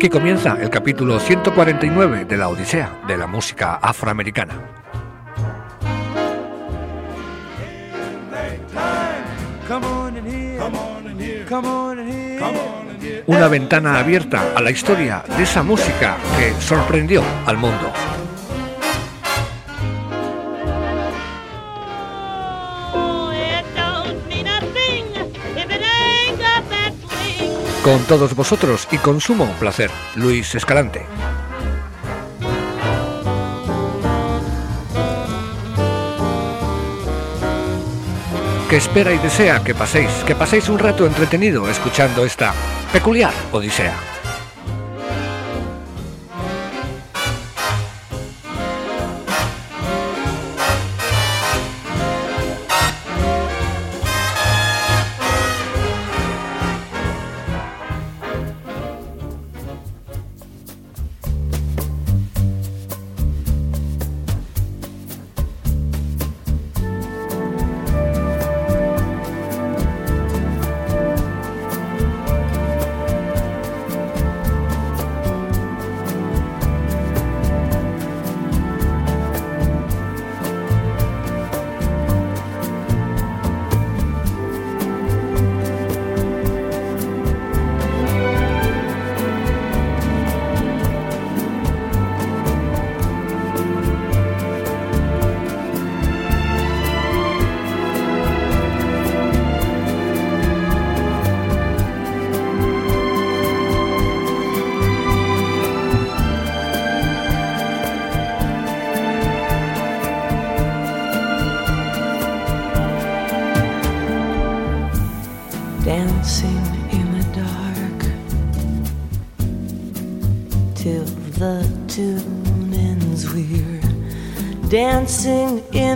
Aquí comienza el capítulo 149 de la Odisea de la música afroamericana. Una ventana abierta a la historia de esa música que sorprendió al mundo. Con todos vosotros y con sumo placer, Luis Escalante. que espera y desea que paséis, que paséis un rato entretenido escuchando esta peculiar Odisea.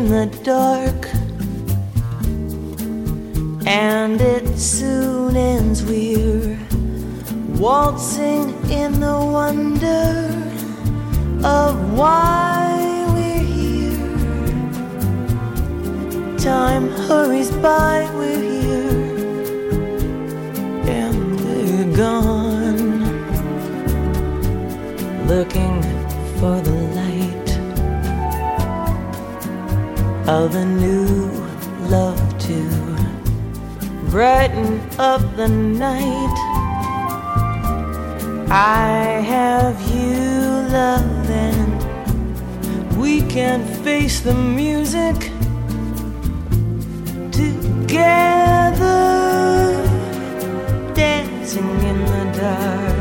In the dark. And it soon ends, we're waltzing in the wonder of why we're here. Time hurries by, of a new love to brighten up the night. I have you, love, and we can face the music together, dancing in the dark.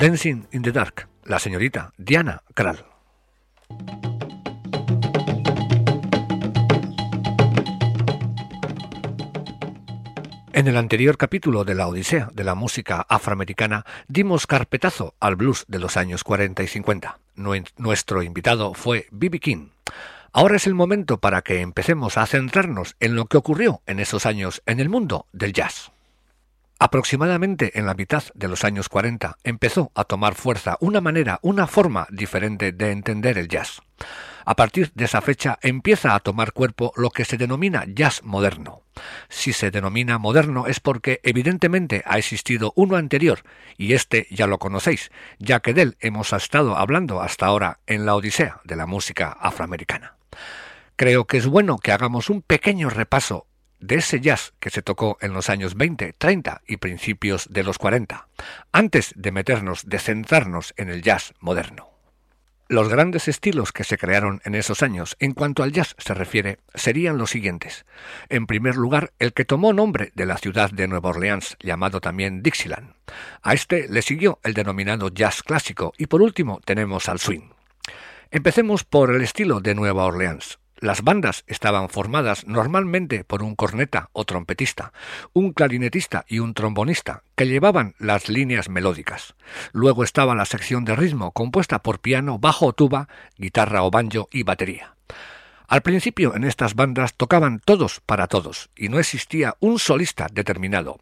Dancing in the Dark, la señorita Diana Krall. En el anterior capítulo de la Odisea de la música afroamericana dimos carpetazo al blues de los años 40 y 50. Nuestro invitado fue B.B. King. Ahora es el momento para que empecemos a centrarnos en lo que ocurrió en esos años en el mundo del jazz. Aproximadamente en la mitad de los años 40 empezó a tomar fuerza una manera, una forma diferente de entender el jazz. A partir de esa fecha empieza a tomar cuerpo lo que se denomina jazz moderno. Si se denomina moderno es porque evidentemente ha existido uno anterior, y este ya lo conocéis, ya que de él hemos estado hablando hasta ahora en la Odisea de la música afroamericana. Creo que es bueno que hagamos un pequeño repaso de ese jazz que se tocó en los años 20, 30 y principios de los 40, antes de meternos, de centrarnos en el jazz moderno. Los grandes estilos que se crearon en esos años, en cuanto al jazz se refiere, serían los siguientes. En primer lugar, el que tomó nombre de la ciudad de Nueva Orleans, llamado también Dixieland. A este le siguió el denominado jazz clásico y por último tenemos al swing. Empecemos por el estilo de Nueva Orleans. Las bandas estaban formadas normalmente por un corneta o trompetista, un clarinetista y un trombonista, que llevaban las líneas melódicas. Luego estaba la sección de ritmo, compuesta por piano, bajo o tuba, guitarra o banjo y batería. Al principio en estas bandas tocaban todos para todos, y no existía un solista determinado.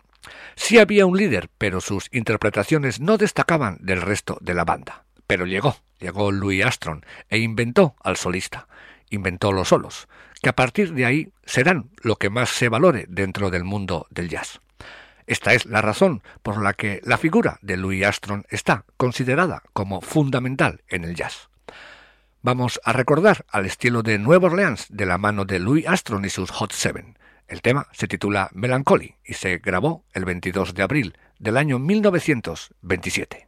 Sí había un líder, pero sus interpretaciones no destacaban del resto de la banda. Pero llegó, llegó Louis Armstrong e inventó al solista inventó los solos, que a partir de ahí serán lo que más se valore dentro del mundo del jazz. Esta es la razón por la que la figura de Louis Armstrong está considerada como fundamental en el jazz. Vamos a recordar al estilo de Nueva Orleans de la mano de Louis Armstrong y sus Hot Seven. El tema se titula Melancholy y se grabó el 22 de abril del año 1927.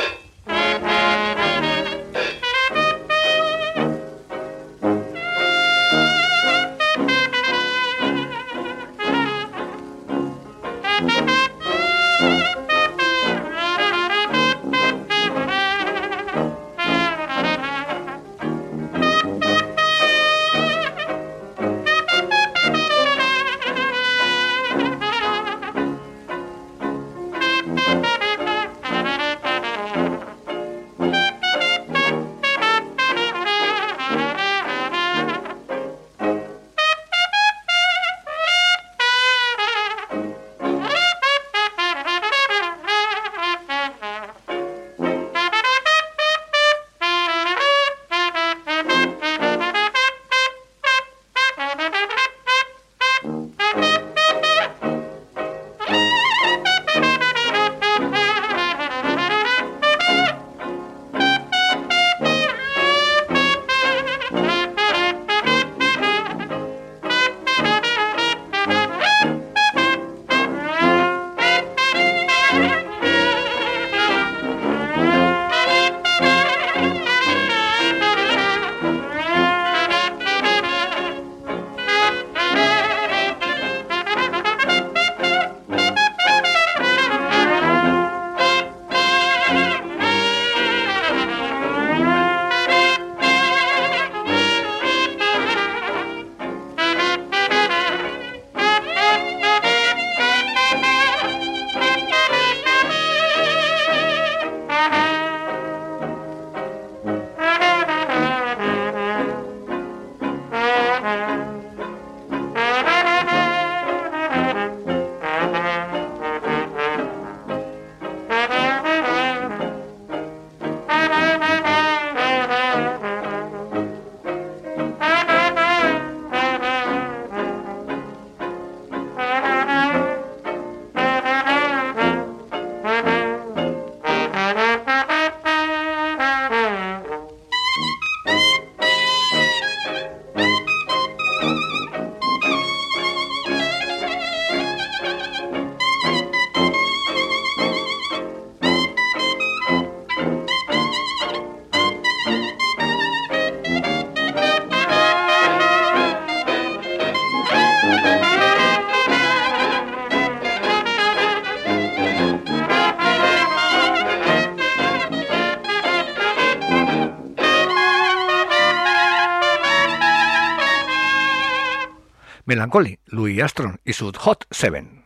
Melancholy, Louis Armstrong y su Hot Seven.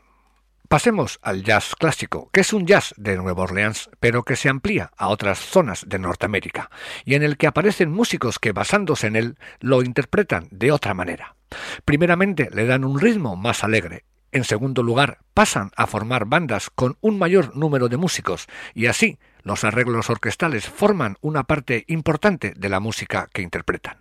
Pasemos al jazz clásico, que es un jazz de Nueva Orleans, pero que se amplía a otras zonas de Norteamérica, y en el que aparecen músicos que basándose en él lo interpretan de otra manera. Primeramente le dan un ritmo más alegre, en segundo lugar pasan a formar bandas con un mayor número de músicos, y así los arreglos orquestales forman una parte importante de la música que interpretan.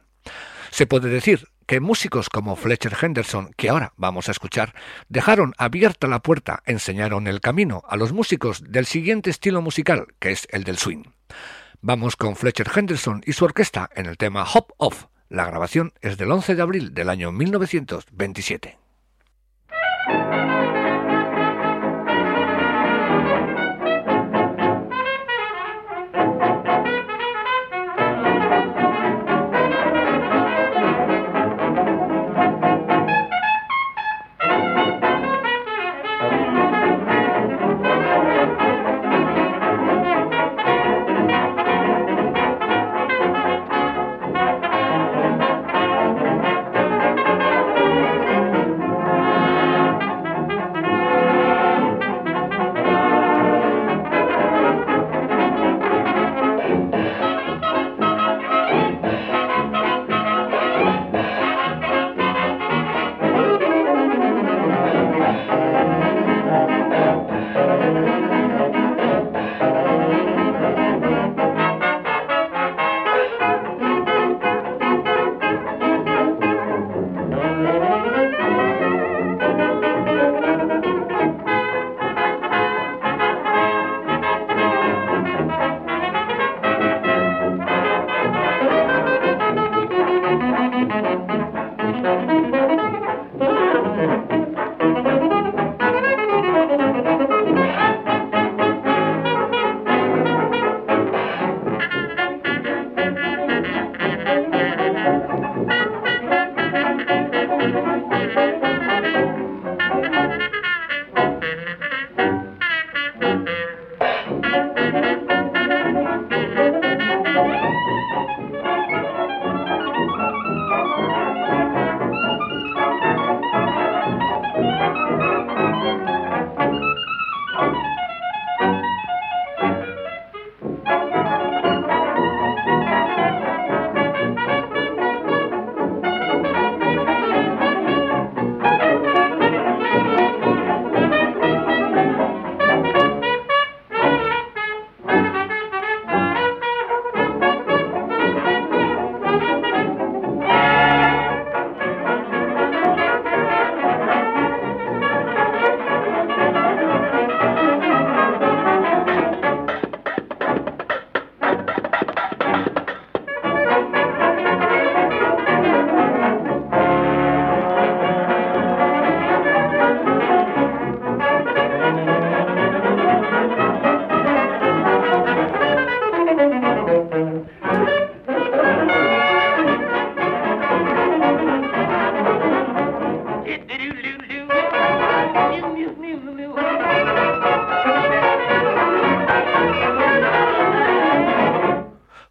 Se puede decir que músicos como Fletcher Henderson, que ahora vamos a escuchar, dejaron abierta la puerta, enseñaron el camino a los músicos del siguiente estilo musical, que es el del swing. Vamos con Fletcher Henderson y su orquesta en el tema Hop Off. La grabación es del 11 de abril del año 1927.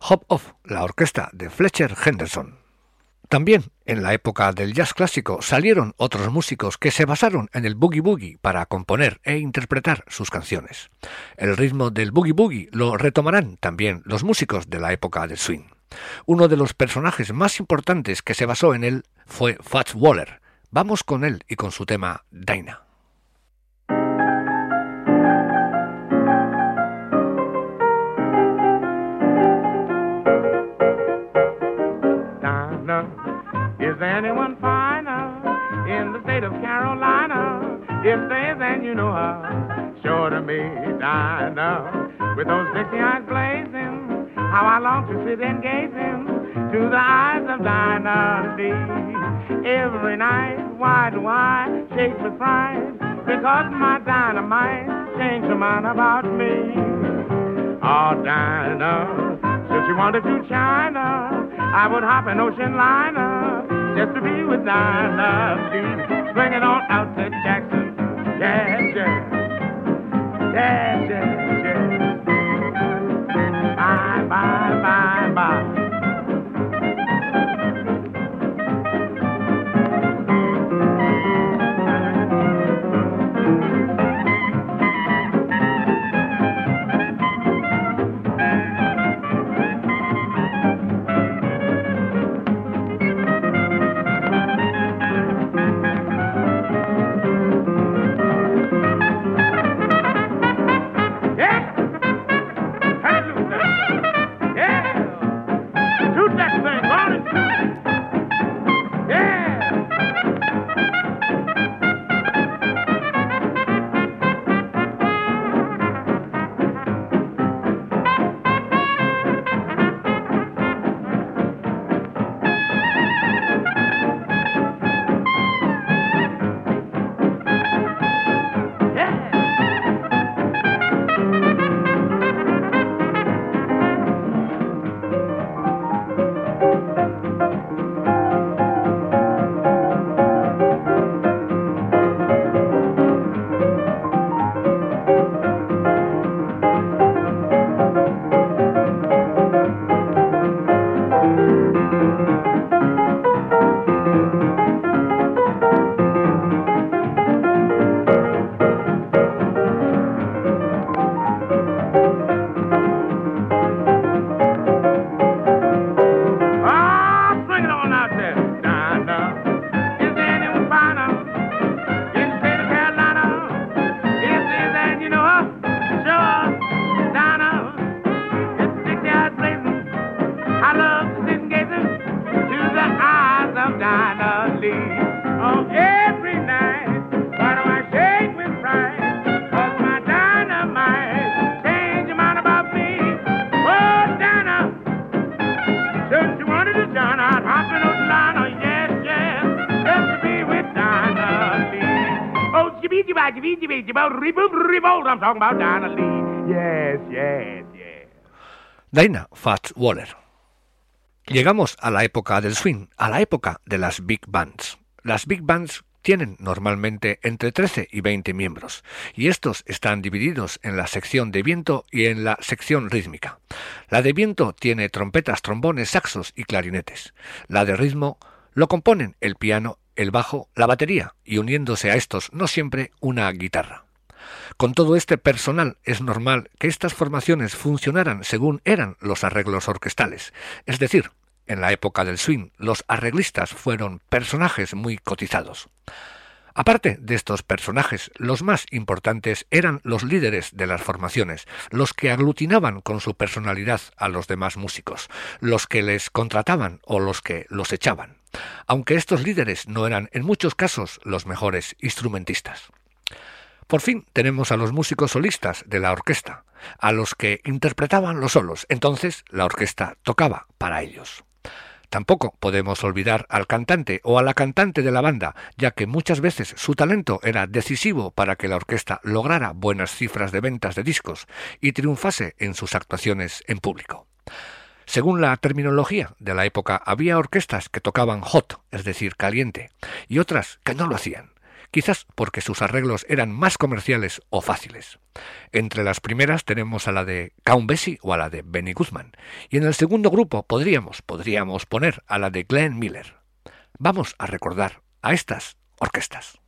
Hop Off, la orquesta de Fletcher Henderson. También en la época del jazz clásico salieron otros músicos que se basaron en el boogie boogie para componer e interpretar sus canciones. El ritmo del boogie boogie lo retomarán también los músicos de la época del swing. Uno de los personajes más importantes que se basó en él fue Fats Waller. Vamos con él y con su tema Dinah. Anyone finer in the state of Carolina. If there's and you know her, sure to be Dinah. With those sexy eyes blazing, how I long to sit and gaze into the eyes of Dinah Lee. Every night, why do I shake with pride? Because my dynamite changed her mind about me. Oh, Dinah, since she wanted to China, I would hop an ocean liner just to be with Dinah Lee. Bring it on out to Jackson. Yeah, yeah. Yeah, yeah, yeah. Bye, bye, bye, bye. Waller. Llegamos a la época del swing, a la época de las big bands. Las big bands tienen normalmente entre 13 y 20 miembros, y estos están divididos en la sección de viento y en la sección rítmica. La de viento tiene trompetas, trombones, saxos y clarinetes. La de ritmo lo componen el piano, el bajo, la batería y uniéndose a estos no siempre una guitarra. Con todo este personal es normal que estas formaciones funcionaran según eran los arreglos orquestales, es decir, en la época del swing, los arreglistas fueron personajes muy cotizados. Aparte de estos personajes, los más importantes eran los líderes de las formaciones, los que aglutinaban con su personalidad a los demás músicos, los que les contrataban o los que los echaban, aunque estos líderes no eran en muchos casos los mejores instrumentistas. Por fin tenemos a los músicos solistas de la orquesta, a los que interpretaban los solos, entonces la orquesta tocaba para ellos. Tampoco podemos olvidar al cantante o a la cantante de la banda, ya que muchas veces su talento era decisivo para que la orquesta lograra buenas cifras de ventas de discos y triunfase en sus actuaciones en público. Según la terminología de la época, había orquestas que tocaban hot, es decir, caliente, y otras que no lo hacían quizás porque sus arreglos eran más comerciales o fáciles. Entre las primeras tenemos a la de Count Basie o a la de Benny Guzman, y en el segundo grupo podríamos, podríamos poner a la de Glenn Miller. Vamos a recordar a estas orquestas.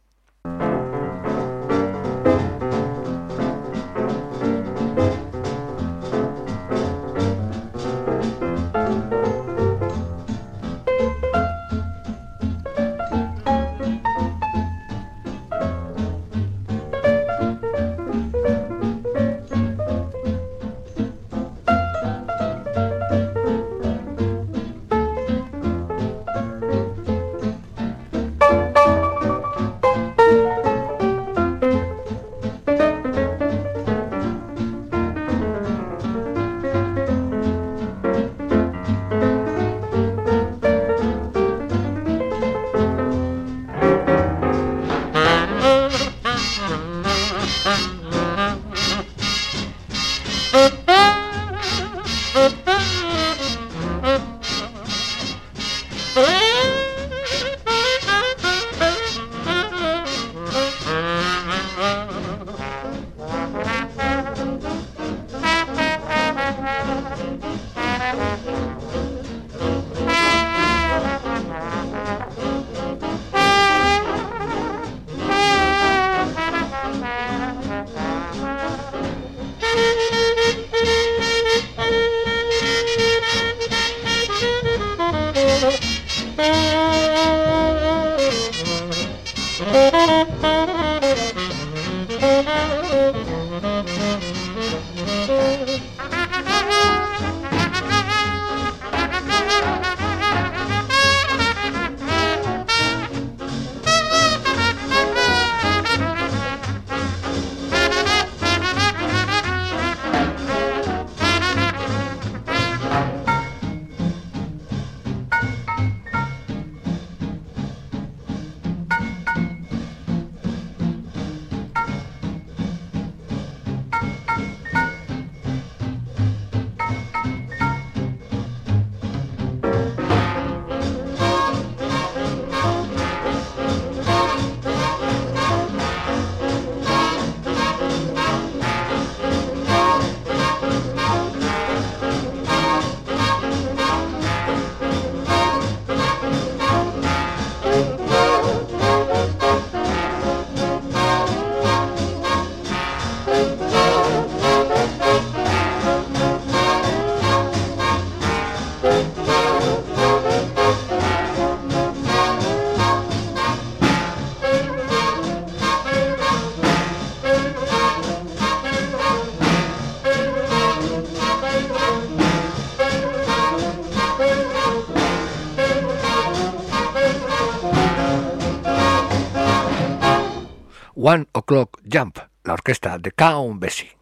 Jump, la orquesta de Count Bessie.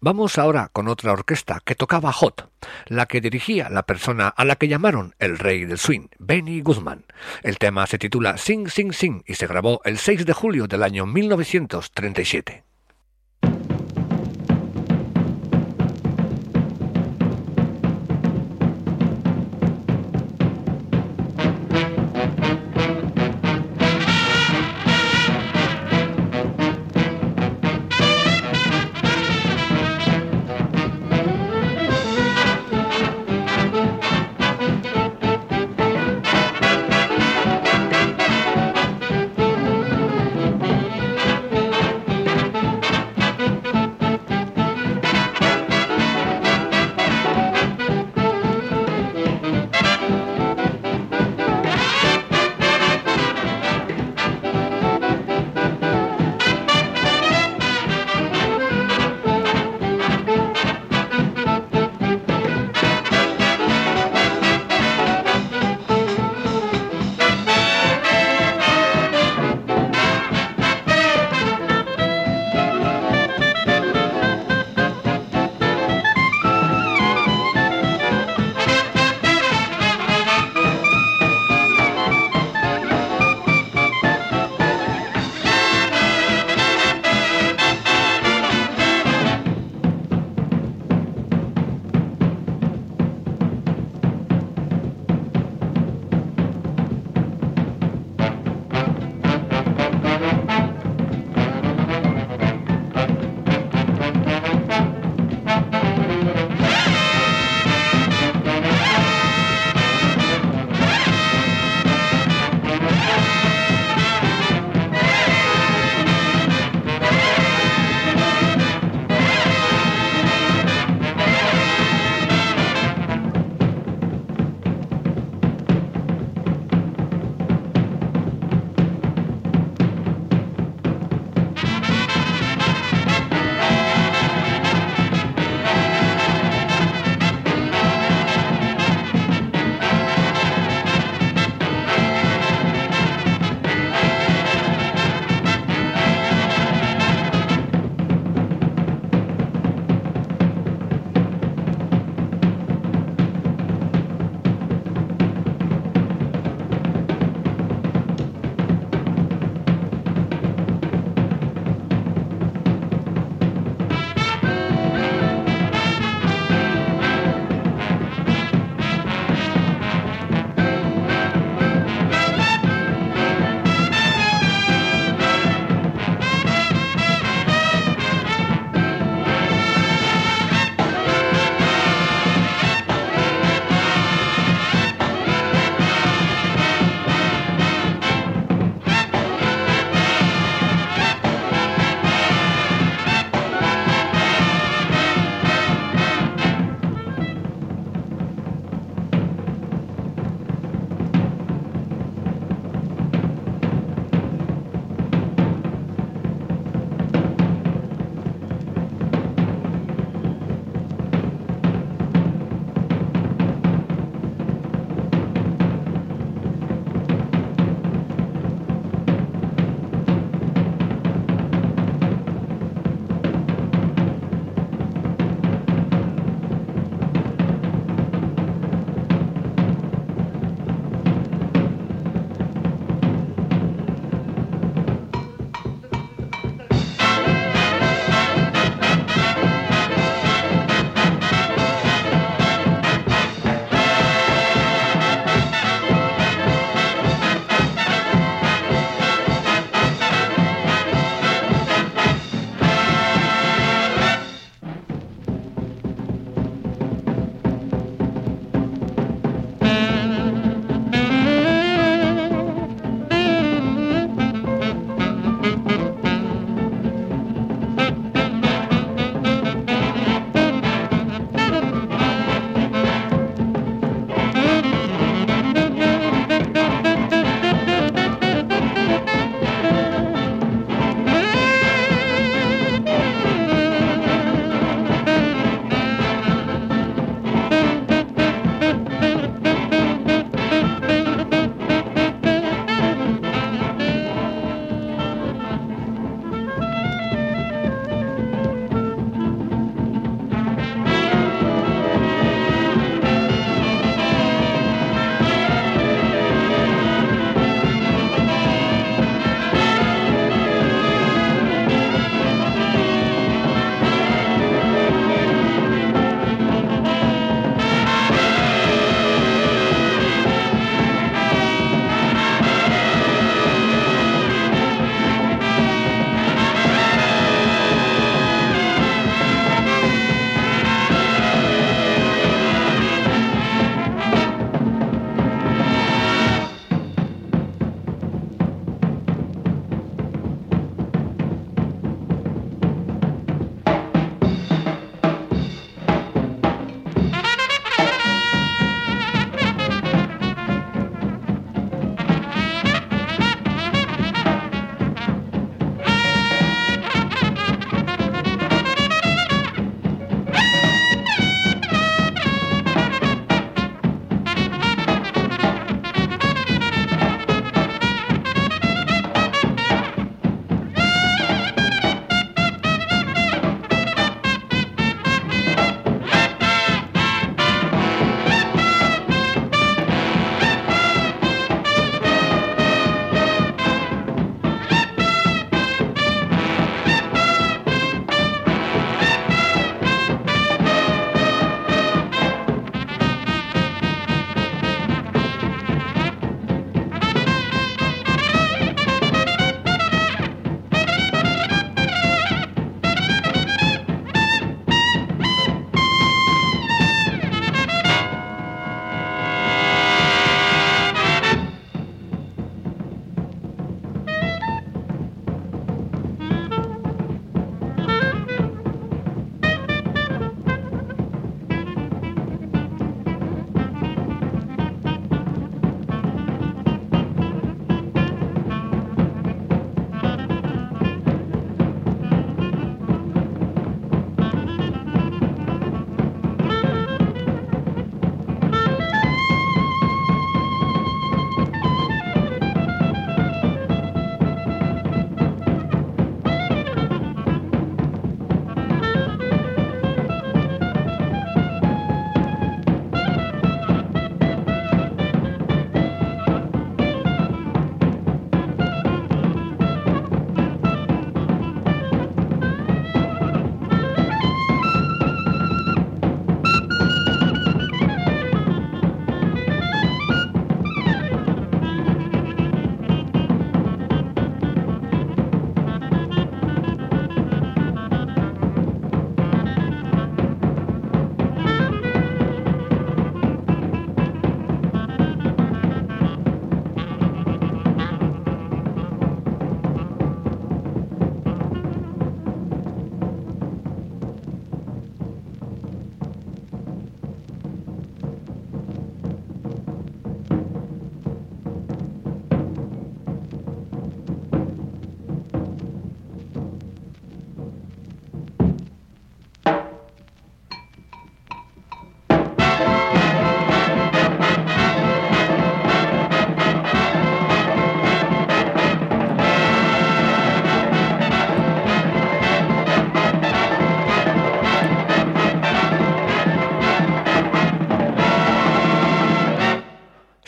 Vamos ahora con otra orquesta que tocaba Hot, la que dirigía la persona a la que llamaron el rey del swing, Benny Goodman. El tema se titula Sing Sing Sing y se grabó el 6 de julio del año 1937.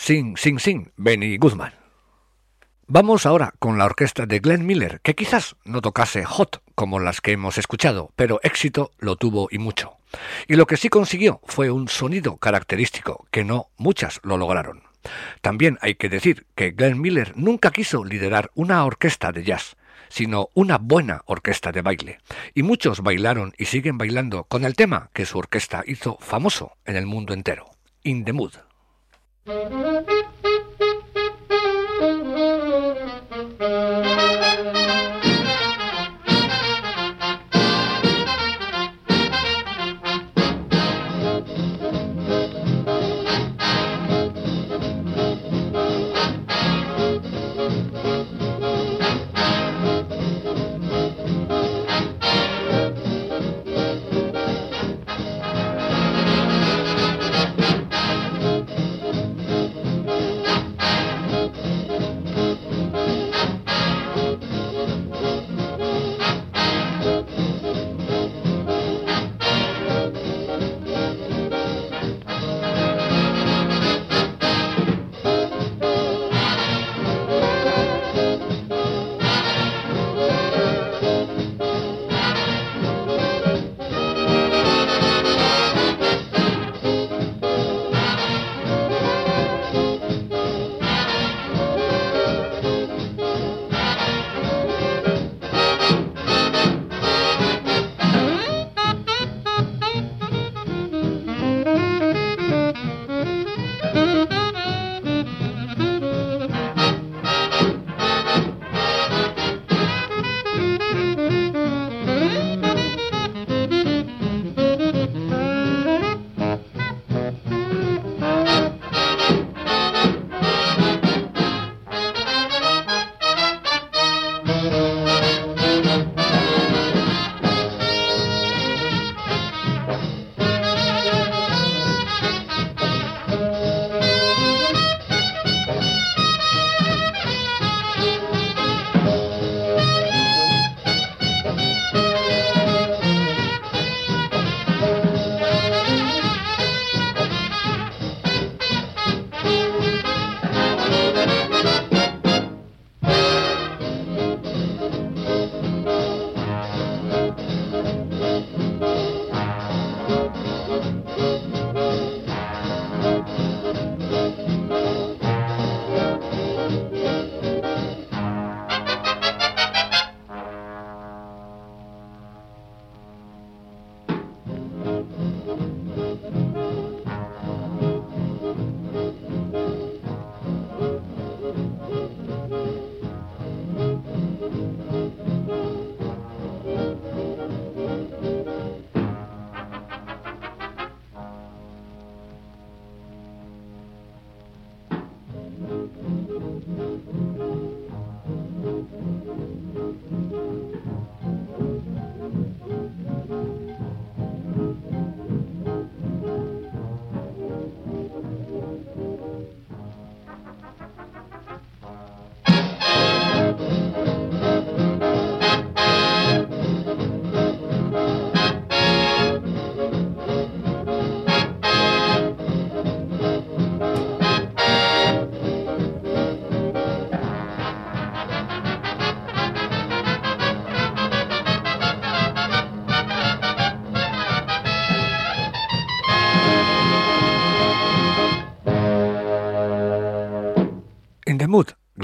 Sing, sing, sing, Benny Guzmán. Vamos ahora con la orquesta de Glenn Miller, que quizás no tocase hot como las que hemos escuchado, pero éxito lo tuvo y mucho. Y lo que sí consiguió fue un sonido característico, que no muchas lo lograron. También hay que decir que Glenn Miller nunca quiso liderar una orquesta de jazz, sino una buena orquesta de baile. Y muchos bailaron y siguen bailando con el tema que su orquesta hizo famoso en el mundo entero, In the Mood. Thank you.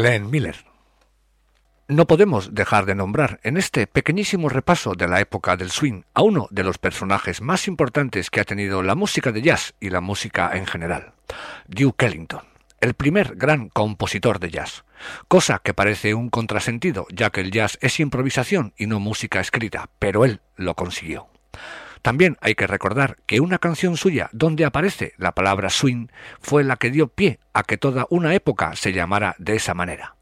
Glenn Miller. No podemos dejar de nombrar en este pequeñísimo repaso de la época del swing a uno de los personajes más importantes que ha tenido la música de jazz y la música en general, Duke Ellington, el primer gran compositor de jazz, cosa que parece un contrasentido ya que el jazz es improvisación y no música escrita, pero él lo consiguió. También hay que recordar que una canción suya donde aparece la palabra swing fue la que dio pie a que toda una época se llamara de esa manera.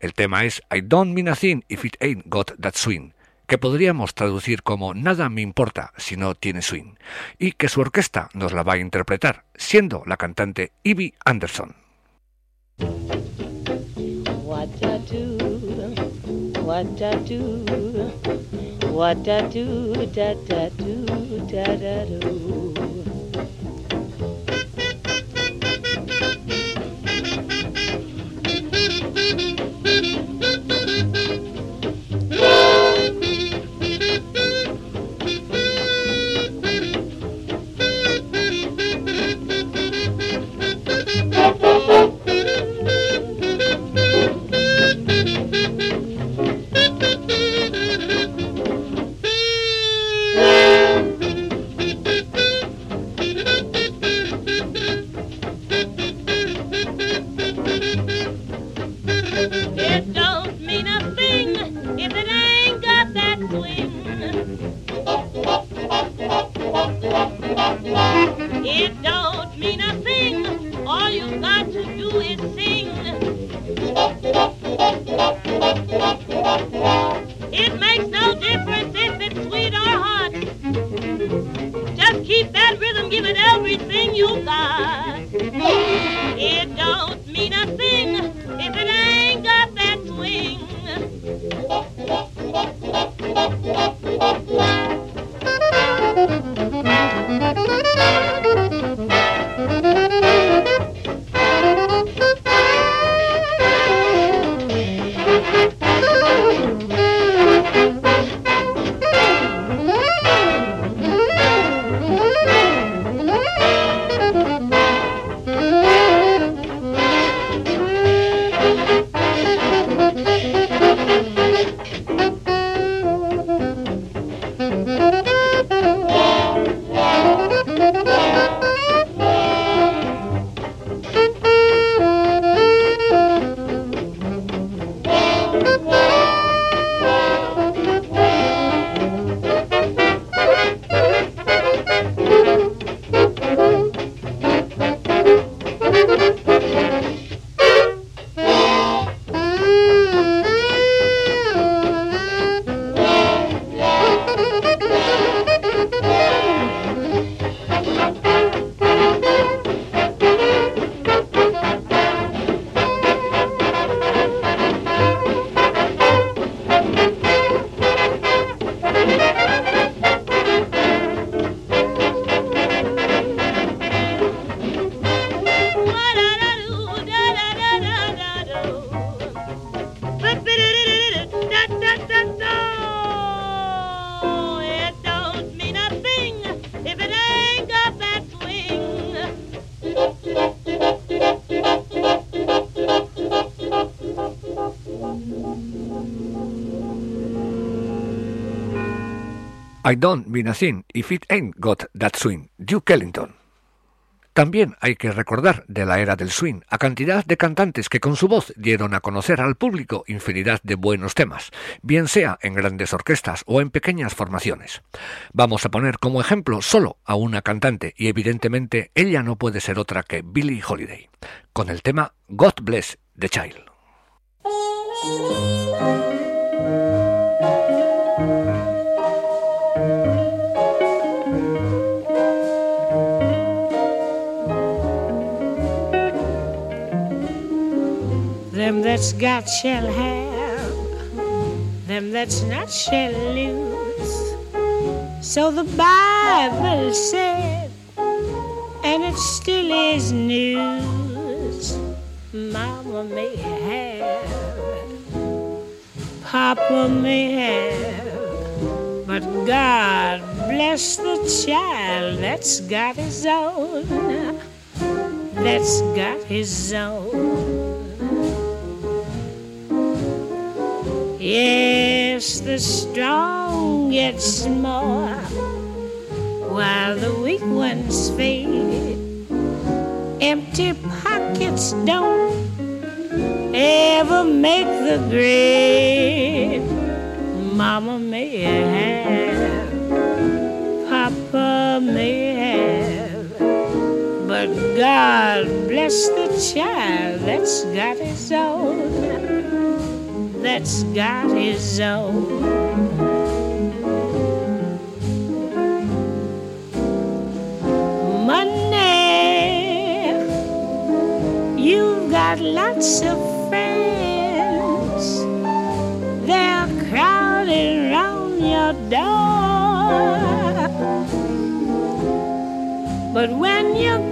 El tema es I don't mean a thing if it ain't got that swing, que podríamos traducir como Nada me importa si no tiene swing, y que su orquesta nos la va a interpretar, siendo la cantante Ivy Anderson. What da do da da do da da do. Thank I don't mean a thing if it ain't got that swing, Duke Ellington. También hay que recordar de la era del swing a cantidad de cantantes que con su voz dieron a conocer al público infinidad de buenos temas, bien sea en grandes orquestas o en pequeñas formaciones. Vamos a poner como ejemplo solo a una cantante y evidentemente ella no puede ser otra que Billie Holiday, con el tema God Bless the Child. Them that's got shall have, them that's not shall lose. So the Bible said, and it still is news. Mama may have, Papa may have, but God bless the child that's got his own, that's got his own. Yes, the strong get more while the weak ones fade. Empty pockets don't ever make the grade. Mama may have, Papa may have, but God bless the child that's got his own that's got his own. Got lots of friends. They're crowding around your door. But when you're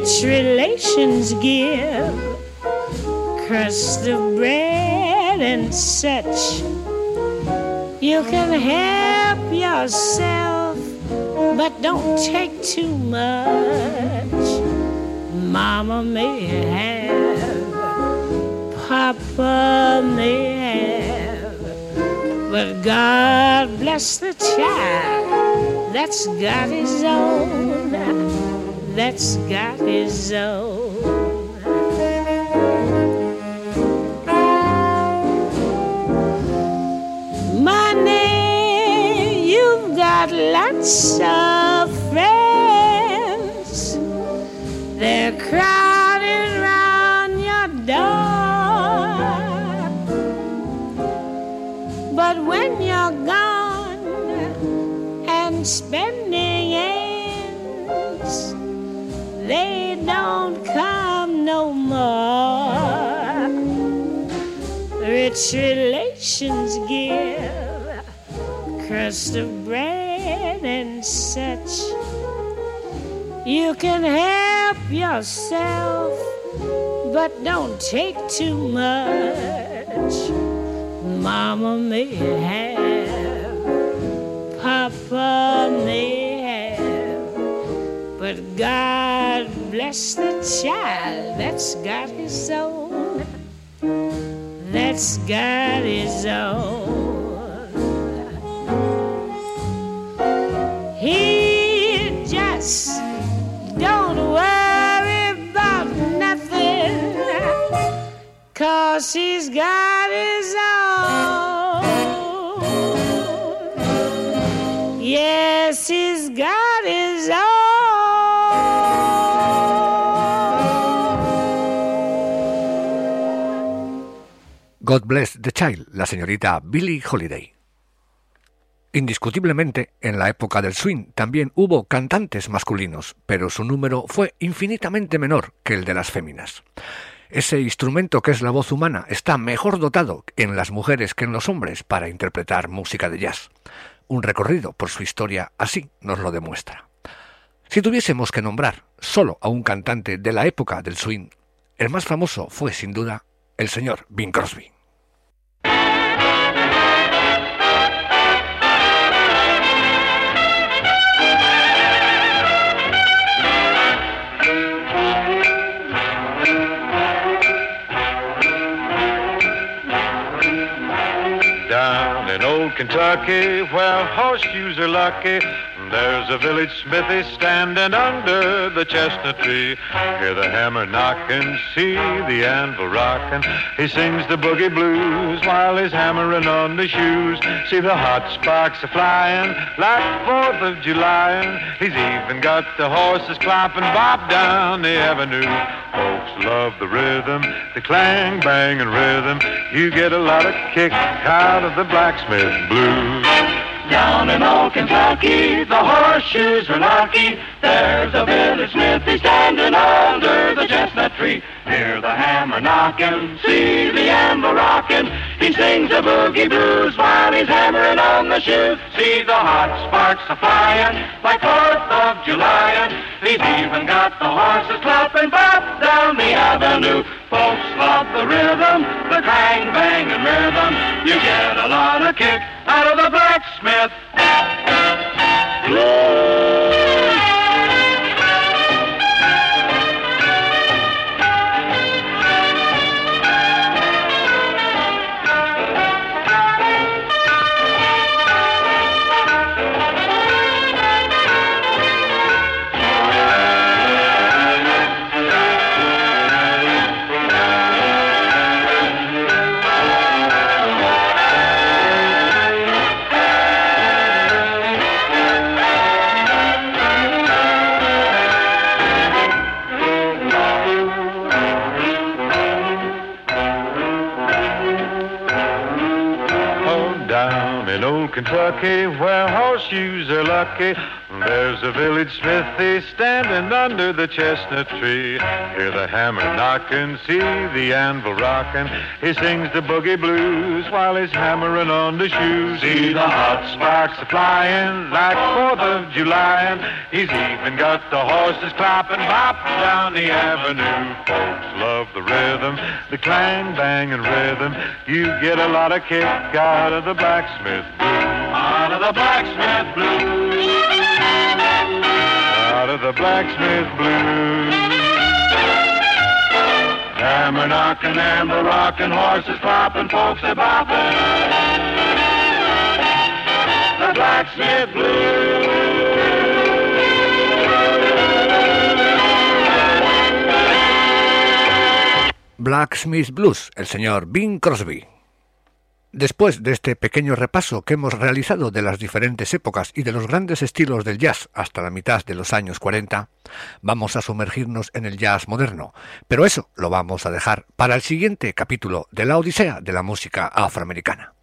Rich relations give crust of bread and such. You can help yourself, but don't take too much. Mama may have, Papa may have but God bless the child that's got his own, that's got his own. Money, you've got lots of friends. They're crowded round your door. But when you're gone and spend Rich relations give crust of bread and such. You can help yourself, but don't take too much. Mama may have, Papa may have, but God bless the child that's got his own. That's got his own. He just don't worry about nothing, cause he's got his own. God Bless the Child, la señorita Billie Holiday. Indiscutiblemente, en la época del swing también hubo cantantes masculinos, pero su número fue infinitamente menor que el de las féminas. Ese instrumento que es la voz humana está mejor dotado en las mujeres que en los hombres para interpretar música de jazz. Un recorrido por su historia así nos lo demuestra. Si tuviésemos que nombrar solo a un cantante de la época del swing, el más famoso fue sin duda el señor Bing Crosby. Kentucky, where horseshoes are lucky. There's a village smithy standing under the chestnut tree. Hear the hammer knocking, see the anvil rocking. He sings the boogie blues while he's hammering on the shoes. See the hot sparks a flying like Fourth of July. He's even got the horses clopping bop down the avenue. Folks love the rhythm, the clang, bang, and rhythm. You get a lot of kick out of the blacksmith blues. Down in old Kentucky, the horseshoes are lucky. There's a village smithy standing under the chestnut tree. Hear the hammer knocking, see the anvil rocking. He sings the boogie blues while he's hammering on the shoes. See the hot sparks a flying like Fourth of July. He's even got the horses clapping bop down the avenue. Folks love the rhythm, the clang, bang, and rhythm. You get a lot of kick out of the blacksmith blues. There's a village smithy standing under the chestnut tree. Hear the hammer knocking, see the anvil rocking. He sings the boogie blues while he's hammering on the shoes. See the hot sparks flying like Fourth of July. He's even got the horses clapping bop down the avenue. Folks love the rhythm, the clang, bang, and rhythm. You get a lot of kick out of the blacksmith blues out of the blacksmith blues. Out of the blacksmith blues. Hammer knocking, amber rocking, horses flopping, folks a bopping. The blacksmith blues. Blacksmith Blues, el señor Bing Crosby. Después de este pequeño repaso que hemos realizado de las diferentes épocas y de los grandes estilos del jazz hasta la mitad de los años 40, vamos a sumergirnos en el jazz moderno, pero eso lo vamos a dejar para el siguiente capítulo de la Odisea de la música afroamericana.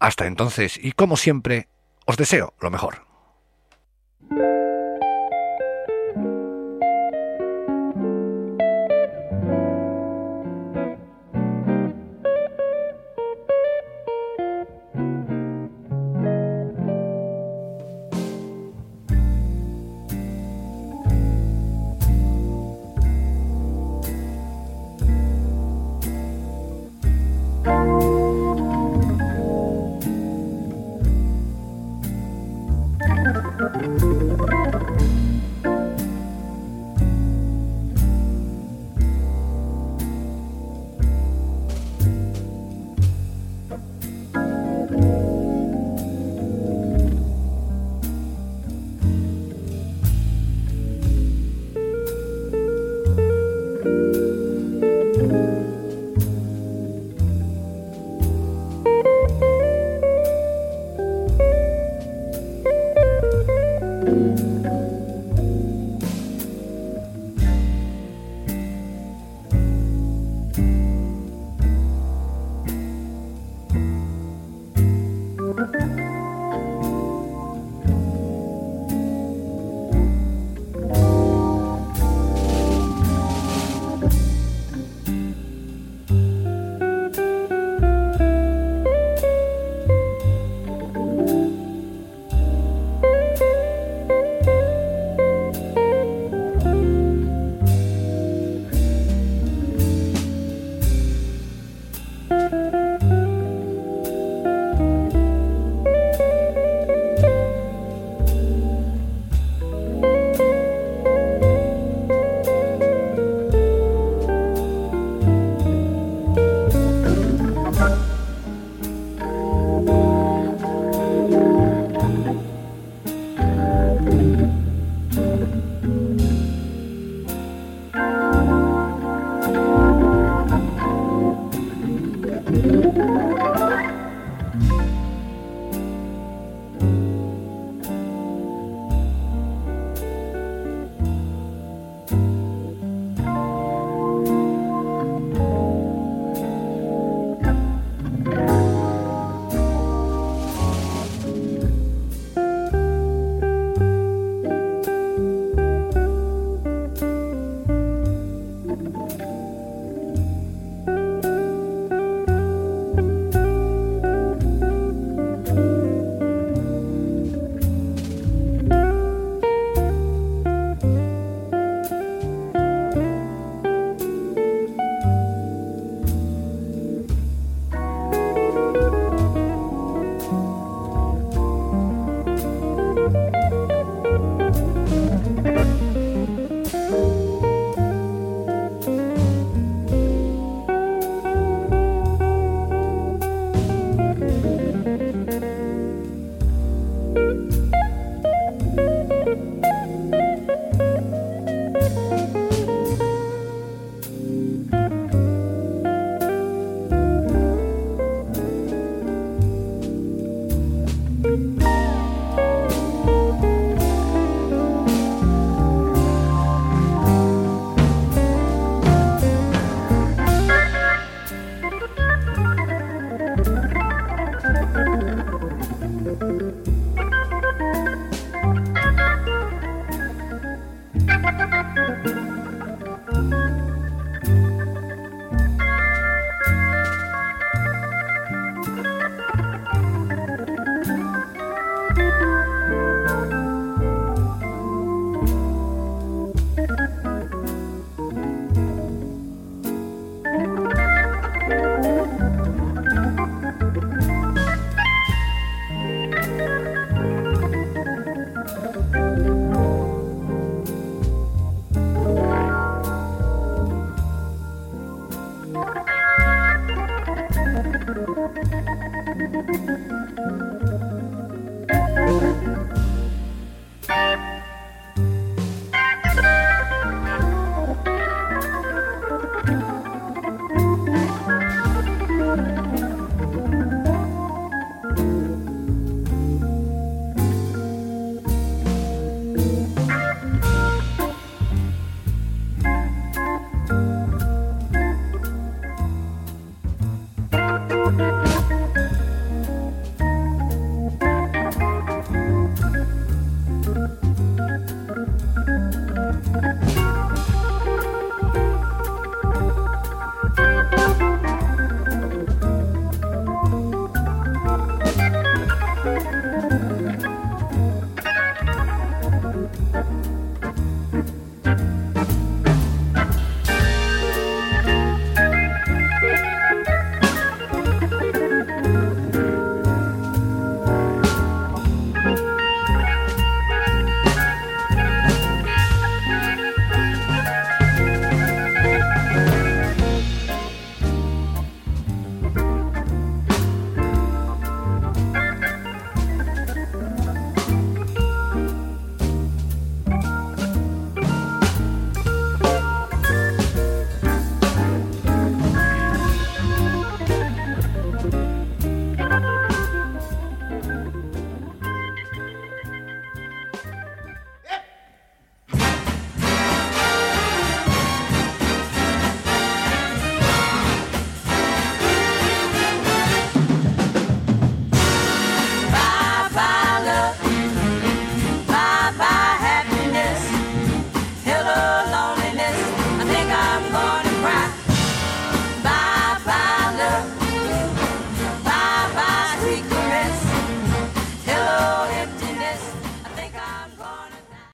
Hasta entonces, y como siempre, os deseo lo mejor.